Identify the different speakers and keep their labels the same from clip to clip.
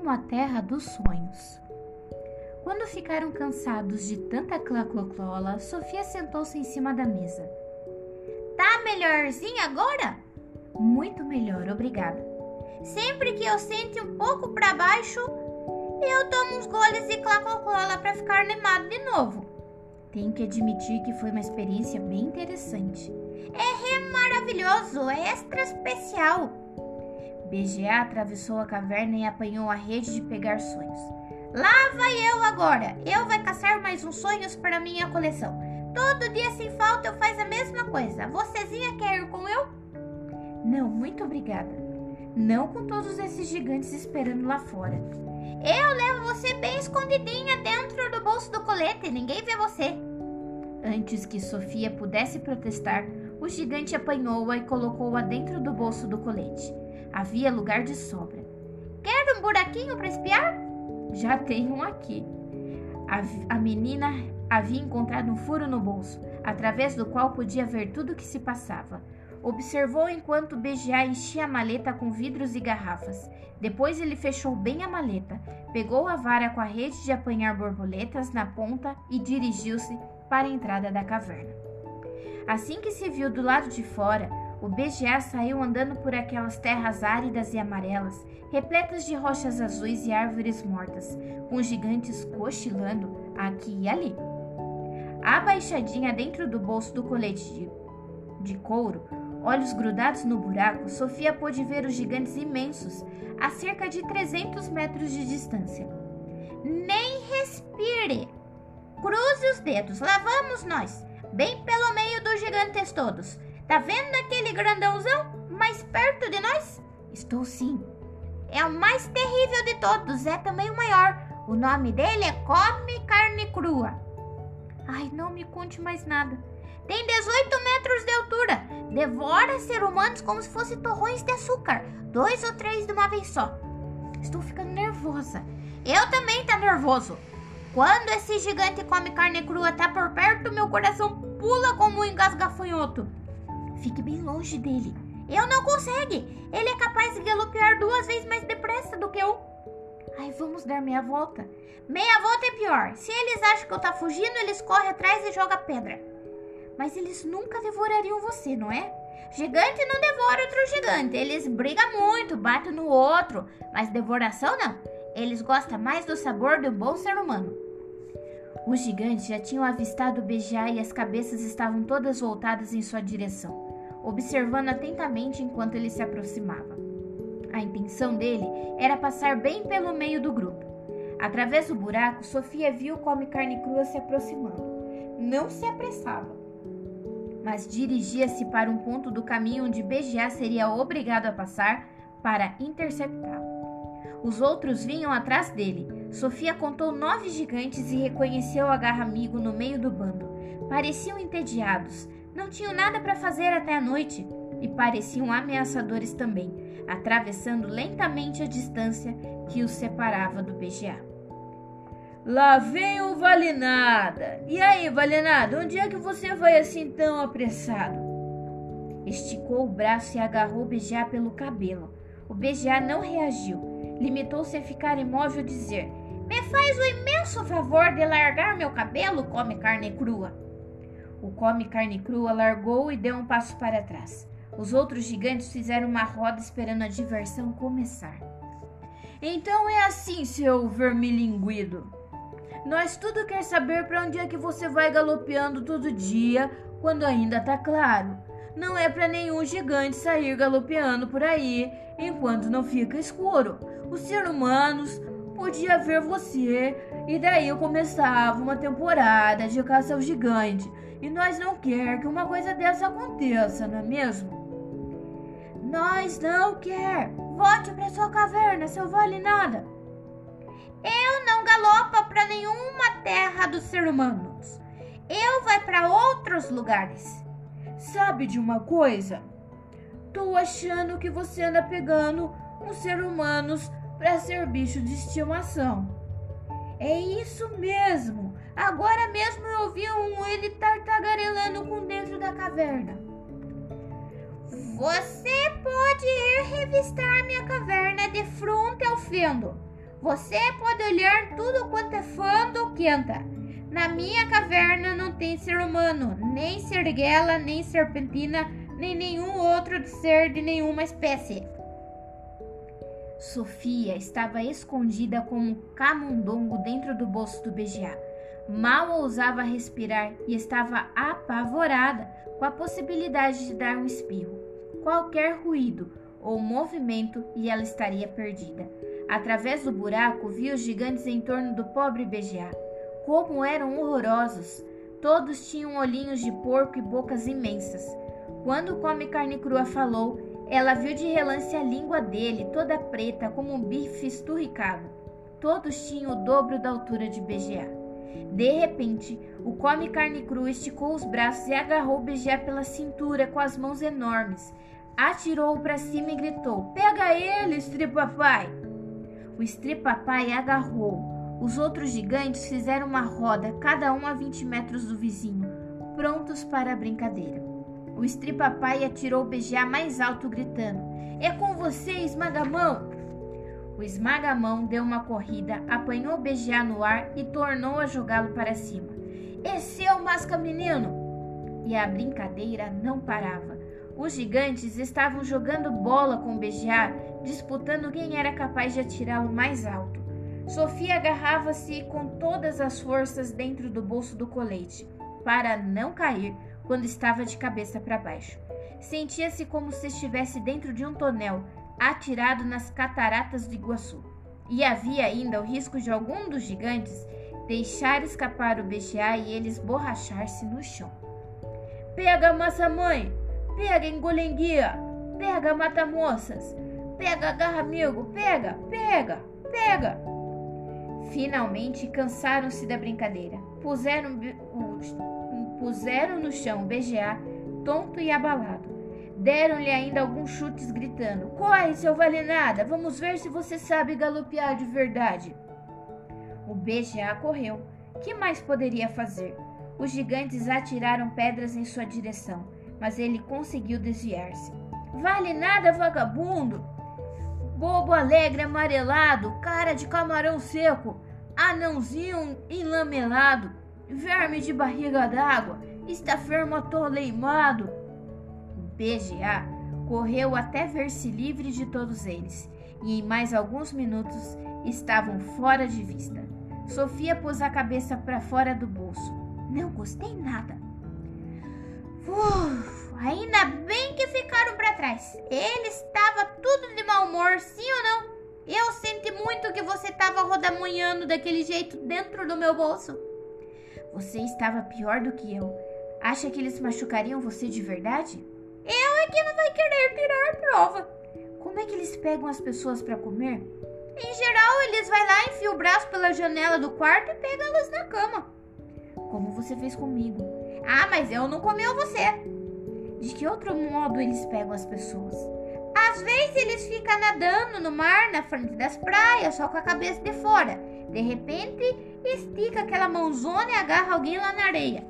Speaker 1: rumo à terra dos sonhos. Quando ficaram cansados de tanta clacloclola, Sofia sentou-se em cima da mesa.
Speaker 2: Tá melhorzinho agora?
Speaker 1: Muito melhor, obrigada.
Speaker 2: Sempre que eu sente um pouco para baixo, eu tomo uns goles de clacloclola para ficar animado de novo.
Speaker 1: Tenho que admitir que foi uma experiência bem interessante.
Speaker 2: É maravilhoso, é extra especial.
Speaker 1: BGA atravessou a caverna e apanhou a rede de pegar sonhos.
Speaker 2: Lá vai eu agora. Eu vai caçar mais uns sonhos para minha coleção. Todo dia sem falta eu faz a mesma coisa. Vocêzinha quer ir com eu?
Speaker 1: Não, muito obrigada. Não com todos esses gigantes esperando lá fora.
Speaker 2: Eu levo você bem escondidinha dentro do bolso do colete, ninguém vê você.
Speaker 1: Antes que Sofia pudesse protestar, o gigante apanhou-a e colocou-a dentro do bolso do colete. Havia lugar de sobra.
Speaker 2: Quer um buraquinho para espiar?
Speaker 1: Já tenho um aqui. A, a menina havia encontrado um furo no bolso, através do qual podia ver tudo o que se passava. Observou enquanto BGA enchia a maleta com vidros e garrafas. Depois ele fechou bem a maleta, pegou a vara com a rede de apanhar borboletas na ponta e dirigiu-se para a entrada da caverna. Assim que se viu do lado de fora, o BGA saiu andando por aquelas terras áridas e amarelas, repletas de rochas azuis e árvores mortas, com gigantes cochilando aqui e ali. Abaixadinha dentro do bolso do colete de, de couro, Olhos grudados no buraco, Sofia pôde ver os gigantes imensos, a cerca de 300 metros de distância.
Speaker 2: Nem respire! Cruze os dedos, lá vamos nós, bem pelo meio dos gigantes todos. Tá vendo aquele grandãozão mais perto de nós?
Speaker 1: Estou sim.
Speaker 2: É o mais terrível de todos, é também o maior. O nome dele é Come Carne Crua.
Speaker 1: Ai, não me conte mais nada.
Speaker 2: Tem 18 metros de altura. Devora ser humanos como se fossem torrões de açúcar. Dois ou três de uma vez só.
Speaker 1: Estou ficando nervosa.
Speaker 2: Eu também tá nervoso. Quando esse gigante come carne crua tá por perto, meu coração pula como um engasgafanhoto.
Speaker 1: Fique bem longe dele.
Speaker 2: Eu não consegue. Ele é capaz de galopear duas vezes mais depressa do que eu.
Speaker 1: Ai, vamos dar meia volta.
Speaker 2: Meia volta é pior. Se eles acham que eu tá fugindo, eles correm atrás e jogam pedra.
Speaker 1: Mas eles nunca devorariam você, não é?
Speaker 2: Gigante não devora outro gigante. Eles brigam muito, batem no outro. Mas devoração não. Eles gostam mais do sabor do bom ser humano.
Speaker 1: Os gigantes já tinham avistado o Bejá e as cabeças estavam todas voltadas em sua direção, observando atentamente enquanto ele se aproximava. A intenção dele era passar bem pelo meio do grupo. Através do buraco, Sofia viu o come carne crua se aproximando. Não se apressava mas dirigia-se para um ponto do caminho onde BGA seria obrigado a passar para interceptá-lo. Os outros vinham atrás dele. Sofia contou nove gigantes e reconheceu o agarra-amigo no meio do bando. Pareciam entediados, não tinham nada para fazer até a noite e pareciam ameaçadores também, atravessando lentamente a distância que os separava do BGA.
Speaker 3: Lá vem o Valinada. E aí, Valinada, onde é que você vai assim tão apressado?
Speaker 1: Esticou o braço e agarrou o BGA pelo cabelo. O BGA não reagiu. Limitou-se a ficar imóvel e dizer:
Speaker 2: Me faz o imenso favor de largar meu cabelo, come carne crua.
Speaker 1: O come carne crua largou e deu um passo para trás. Os outros gigantes fizeram uma roda esperando a diversão começar.
Speaker 3: Então é assim, seu vermilinguido. Nós tudo quer saber para onde é que você vai galopeando todo dia, quando ainda tá claro. Não é para nenhum gigante sair galopeando por aí enquanto não fica escuro. Os seres humanos podia ver você e daí começava uma temporada de caça ao gigante. E nós não quer que uma coisa dessa aconteça, não é mesmo?
Speaker 2: Nós não quer. Volte para sua caverna, seu vale nada. Eu não galopa para nenhuma terra dos seres humanos. Eu vai para outros lugares.
Speaker 3: Sabe de uma coisa? Tô achando que você anda pegando uns seres humanos para ser bicho de estimação.
Speaker 2: É isso mesmo. Agora mesmo eu ouvi um ele tartagarelando com dentro da caverna. Você pode ir revistar minha caverna de fronte ao fendo. Você pode olhar tudo quanto é fando que anda. Na minha caverna não tem ser humano, nem serguela, nem serpentina, nem nenhum outro ser de nenhuma espécie.
Speaker 1: Sofia estava escondida como um camundongo dentro do bolso do BGA. Mal ousava respirar e estava apavorada com a possibilidade de dar um espirro. Qualquer ruído ou movimento e ela estaria perdida. Através do buraco, viu os gigantes em torno do pobre BGA. Como eram horrorosos! Todos tinham olhinhos de porco e bocas imensas. Quando o Come Carne Crua falou, ela viu de relance a língua dele, toda preta, como um bife esturricado. Todos tinham o dobro da altura de BGA. De repente, o come carne crua esticou os braços e agarrou BGA pela cintura com as mãos enormes. Atirou-o para cima e gritou: Pega ele, Stripapai! O Stripapai agarrou. Os outros gigantes fizeram uma roda, cada um a 20 metros do vizinho, prontos para a brincadeira. O Stripapai atirou o BGA mais alto, gritando: É com você, esmagamão! O esmagamão deu uma corrida, apanhou o BGA no ar e tornou a jogá-lo para cima. Esse é o masca menino! E a brincadeira não parava. Os gigantes estavam jogando bola com o BGA, disputando quem era capaz de atirá-lo mais alto. Sofia agarrava-se com todas as forças dentro do bolso do colete, para não cair quando estava de cabeça para baixo. Sentia-se como se estivesse dentro de um tonel, atirado nas cataratas de Iguaçu. E havia ainda o risco de algum dos gigantes deixar escapar o BGA e eles borrachar-se no chão. Pega, massa-mãe! Pega, engolenguia! Pega, mata-moças! Pega, agarra amigo! Pega, pega, pega! Finalmente cansaram-se da brincadeira. Puseram, puseram no chão o BGA, tonto e abalado. Deram-lhe ainda alguns chutes, gritando: Corre, seu vale nada! Vamos ver se você sabe galopear de verdade. O BGA correu. Que mais poderia fazer? Os gigantes atiraram pedras em sua direção, mas ele conseguiu desviar-se. Vale nada, vagabundo! Bobo alegre amarelado, cara de camarão seco, anãozinho enlamelado, verme de barriga d'água, estafermo atoleimado, PGA correu até ver-se livre de todos eles, e em mais alguns minutos estavam fora de vista. Sofia pôs a cabeça para fora do bolso. Não gostei nada.
Speaker 2: Uf, ainda bem que ficaram para trás. Ele estava tudo de mau humor, sim ou não? Eu senti muito que você estava rodamunhando daquele jeito dentro do meu bolso.
Speaker 1: Você estava pior do que eu. Acha que eles machucariam você de verdade?
Speaker 2: Eu é que não vai querer tirar a prova.
Speaker 1: Como é que eles pegam as pessoas para comer?
Speaker 2: Em geral, eles vai lá, enfiam o braço pela janela do quarto e pegam elas na cama.
Speaker 1: Como você fez comigo.
Speaker 2: Ah, mas eu não comeu você.
Speaker 1: De que outro modo eles pegam as pessoas?
Speaker 2: Às vezes eles ficam nadando no mar na frente das praias, só com a cabeça de fora. De repente, estica aquela mãozona e agarra alguém lá na areia.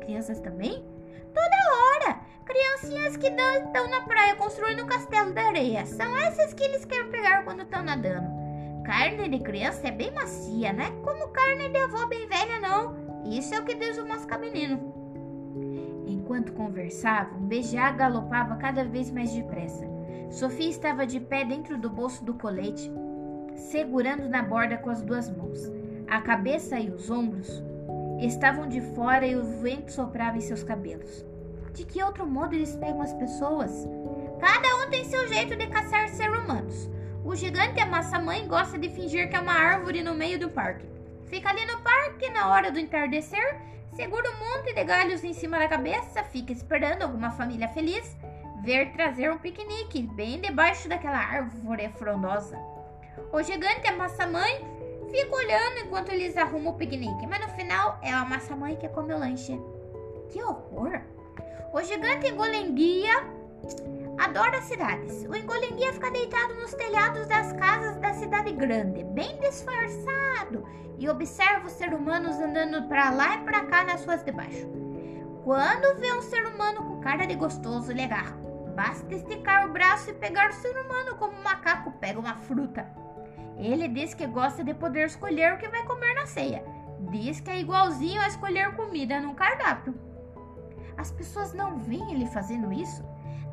Speaker 1: Crianças também?
Speaker 2: Toda hora! Criancinhas que estão na praia construindo um castelo de areia. São essas que eles querem pegar quando estão nadando. Carne de criança é bem macia, né? Como carne de avó bem velha, não. Isso é o que diz o mosca menino.
Speaker 1: Enquanto conversavam, Beijá galopava cada vez mais depressa. Sofia estava de pé dentro do bolso do colete, segurando na borda com as duas mãos. A cabeça e os ombros estavam de fora e o vento soprava em seus cabelos. De que outro modo eles pegam as pessoas?
Speaker 2: Cada um tem seu jeito de caçar seres humanos. O gigante a massa-mãe gosta de fingir que é uma árvore no meio do parque. Fica ali no parque na hora do entardecer, segura um monte de galhos em cima da cabeça, fica esperando alguma família feliz ver trazer um piquenique bem debaixo daquela árvore frondosa. O gigante a massa-mãe fica olhando enquanto eles arrumam o piquenique, mas no final é a massa-mãe que come o lanche. Que horror! O gigante engolenguia adora cidades. O engolenguia fica deitado nos telhados das casas da cidade grande, bem disfarçado, e observa os seres humanos andando para lá e para cá nas ruas de baixo. Quando vê um ser humano com cara de gostoso, ele agarra. Basta esticar o braço e pegar o ser humano como um macaco pega uma fruta. Ele diz que gosta de poder escolher o que vai comer na ceia. Diz que é igualzinho a escolher comida num cardápio.
Speaker 1: As pessoas não veem ele fazendo isso?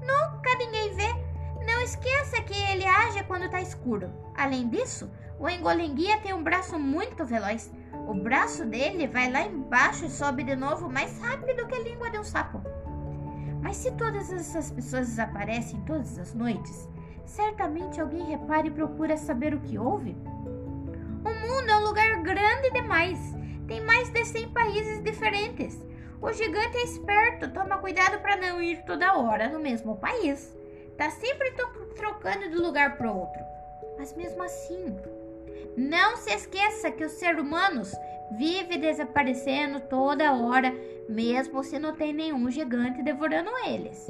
Speaker 2: Nunca ninguém vê. Não esqueça que ele age quando está escuro. Além disso, o engolenguia tem um braço muito veloz. O braço dele vai lá embaixo e sobe de novo mais rápido que a língua de um sapo.
Speaker 1: Mas se todas essas pessoas desaparecem todas as noites, certamente alguém repara e procura saber o que houve.
Speaker 2: O mundo é um lugar grande demais. Tem mais de 100 países diferentes. O gigante é esperto, toma cuidado para não ir toda hora no mesmo país. Tá sempre trocando de lugar para outro. Mas mesmo assim, não se esqueça que os seres humanos vivem desaparecendo toda hora, mesmo se não tem nenhum gigante devorando eles.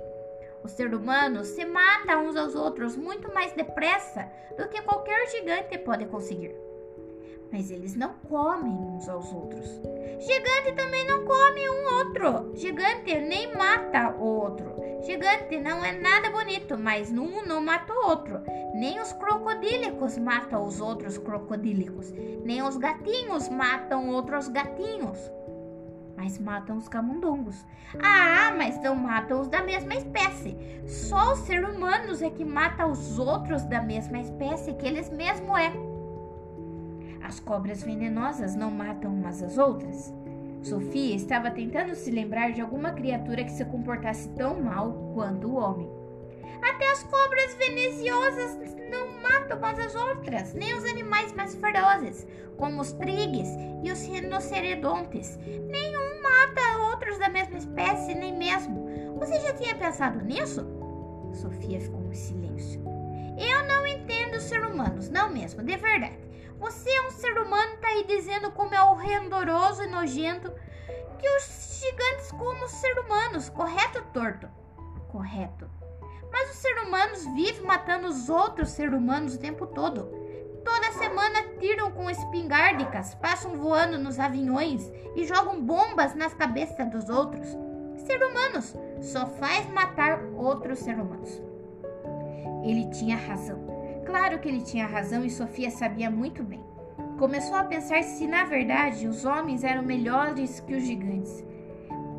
Speaker 2: Os seres humanos se matam uns aos outros muito mais depressa do que qualquer gigante pode conseguir
Speaker 1: mas eles não comem uns aos outros.
Speaker 2: Gigante também não come um outro. Gigante nem mata o outro. Gigante não é nada bonito, mas um não mata o outro. Nem os crocodílicos matam os outros crocodílicos. Nem os gatinhos matam outros gatinhos.
Speaker 1: Mas matam os camundongos.
Speaker 2: Ah, mas não matam os da mesma espécie. Só os seres humanos é que matam os outros da mesma espécie que eles mesmos é.
Speaker 1: As cobras venenosas não matam umas às outras? Sofia estava tentando se lembrar de alguma criatura que se comportasse tão mal quanto o homem.
Speaker 2: Até as cobras venenosas não matam umas às outras, nem os animais mais ferozes, como os trigues e os rinocerodontes. Nenhum mata outros da mesma espécie, nem mesmo. Você já tinha pensado nisso?
Speaker 1: Sofia ficou em silêncio.
Speaker 2: Eu não entendo os seres humanos, não mesmo, de verdade. Você é um ser humano, tá aí dizendo como é horroroso e nojento que os gigantes como os seres humanos, correto torto?
Speaker 1: Correto.
Speaker 2: Mas os seres humanos vivem matando os outros seres humanos o tempo todo. Toda semana tiram com espingardicas, passam voando nos aviões e jogam bombas nas cabeças dos outros. Ser humanos só faz matar outros seres humanos.
Speaker 1: Ele tinha razão. Claro que ele tinha razão e Sofia sabia muito bem. Começou a pensar se na verdade os homens eram melhores que os gigantes.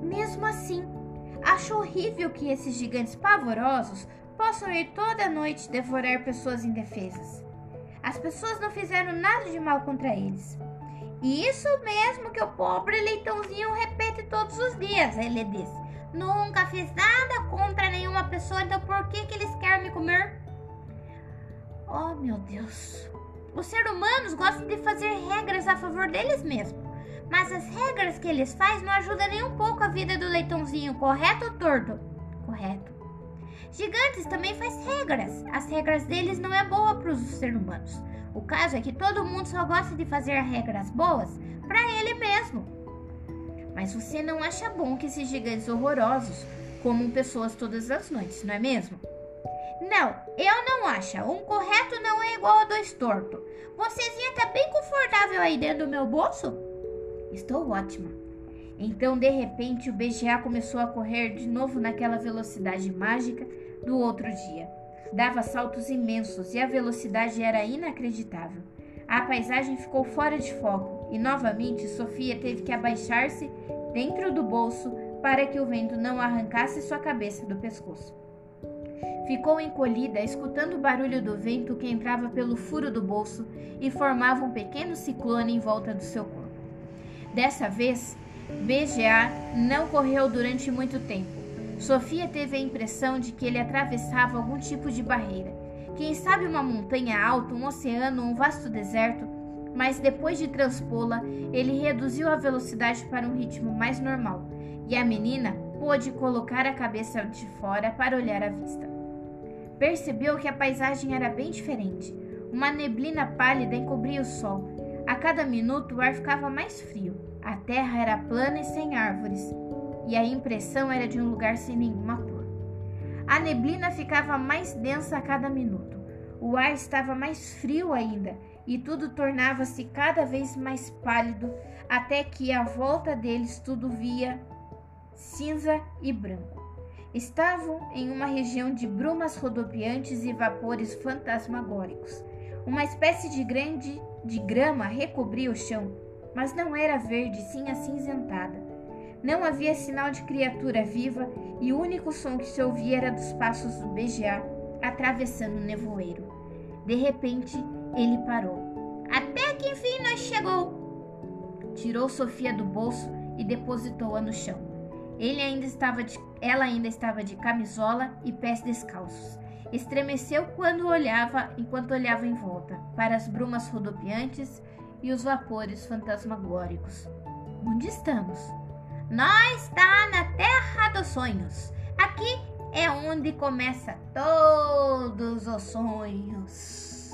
Speaker 1: Mesmo assim, acho horrível que esses gigantes pavorosos possam ir toda noite devorar pessoas indefesas. As pessoas não fizeram nada de mal contra eles.
Speaker 2: Isso mesmo que o pobre leitãozinho repete todos os dias, ele diz. Nunca fiz nada contra nenhuma pessoa, então por que, que eles querem me comer? Oh, meu Deus. Os seres humanos gostam de fazer regras a favor deles mesmos. Mas as regras que eles fazem não ajudam nem um pouco a vida do leitãozinho, correto ou torto?
Speaker 1: Correto.
Speaker 2: Gigantes também faz regras. As regras deles não é boa para os seres humanos. O caso é que todo mundo só gosta de fazer regras boas para ele mesmo.
Speaker 1: Mas você não acha bom que esses gigantes horrorosos comam pessoas todas as noites, não é mesmo?
Speaker 2: Não, eu não acho. Um correto não é igual a dois torto. Vocêzinha tá bem confortável aí dentro do meu bolso?
Speaker 1: Estou ótima. Então, de repente, o BGA começou a correr de novo naquela velocidade mágica do outro dia. Dava saltos imensos e a velocidade era inacreditável. A paisagem ficou fora de foco e novamente Sofia teve que abaixar-se dentro do bolso para que o vento não arrancasse sua cabeça do pescoço. Ficou encolhida, escutando o barulho do vento que entrava pelo furo do bolso e formava um pequeno ciclone em volta do seu corpo. Dessa vez, BGA não correu durante muito tempo. Sofia teve a impressão de que ele atravessava algum tipo de barreira. Quem sabe uma montanha alta, um oceano, um vasto deserto, mas depois de transpô-la, ele reduziu a velocidade para um ritmo mais normal e a menina pôde colocar a cabeça de fora para olhar a vista. Percebeu que a paisagem era bem diferente. Uma neblina pálida encobria o sol. A cada minuto o ar ficava mais frio. A terra era plana e sem árvores, e a impressão era de um lugar sem nenhuma cor. A neblina ficava mais densa a cada minuto. O ar estava mais frio ainda, e tudo tornava-se cada vez mais pálido, até que à volta deles tudo via cinza e branco. Estavam em uma região de brumas rodopiantes e vapores fantasmagóricos. Uma espécie de grande de grama recobria o chão, mas não era verde, sim acinzentada. Não havia sinal de criatura viva e o único som que se ouvia era dos passos do BGA atravessando o nevoeiro. De repente, ele parou.
Speaker 2: Até que enfim nós chegou!
Speaker 1: Tirou Sofia do bolso e depositou-a no chão. Ele ainda estava de, ela ainda estava de camisola e pés descalços. Estremeceu quando olhava, enquanto olhava em volta, para as brumas rodopiantes e os vapores fantasmagóricos. Onde estamos?
Speaker 2: Nós está na Terra dos Sonhos. Aqui é onde começa todos os sonhos.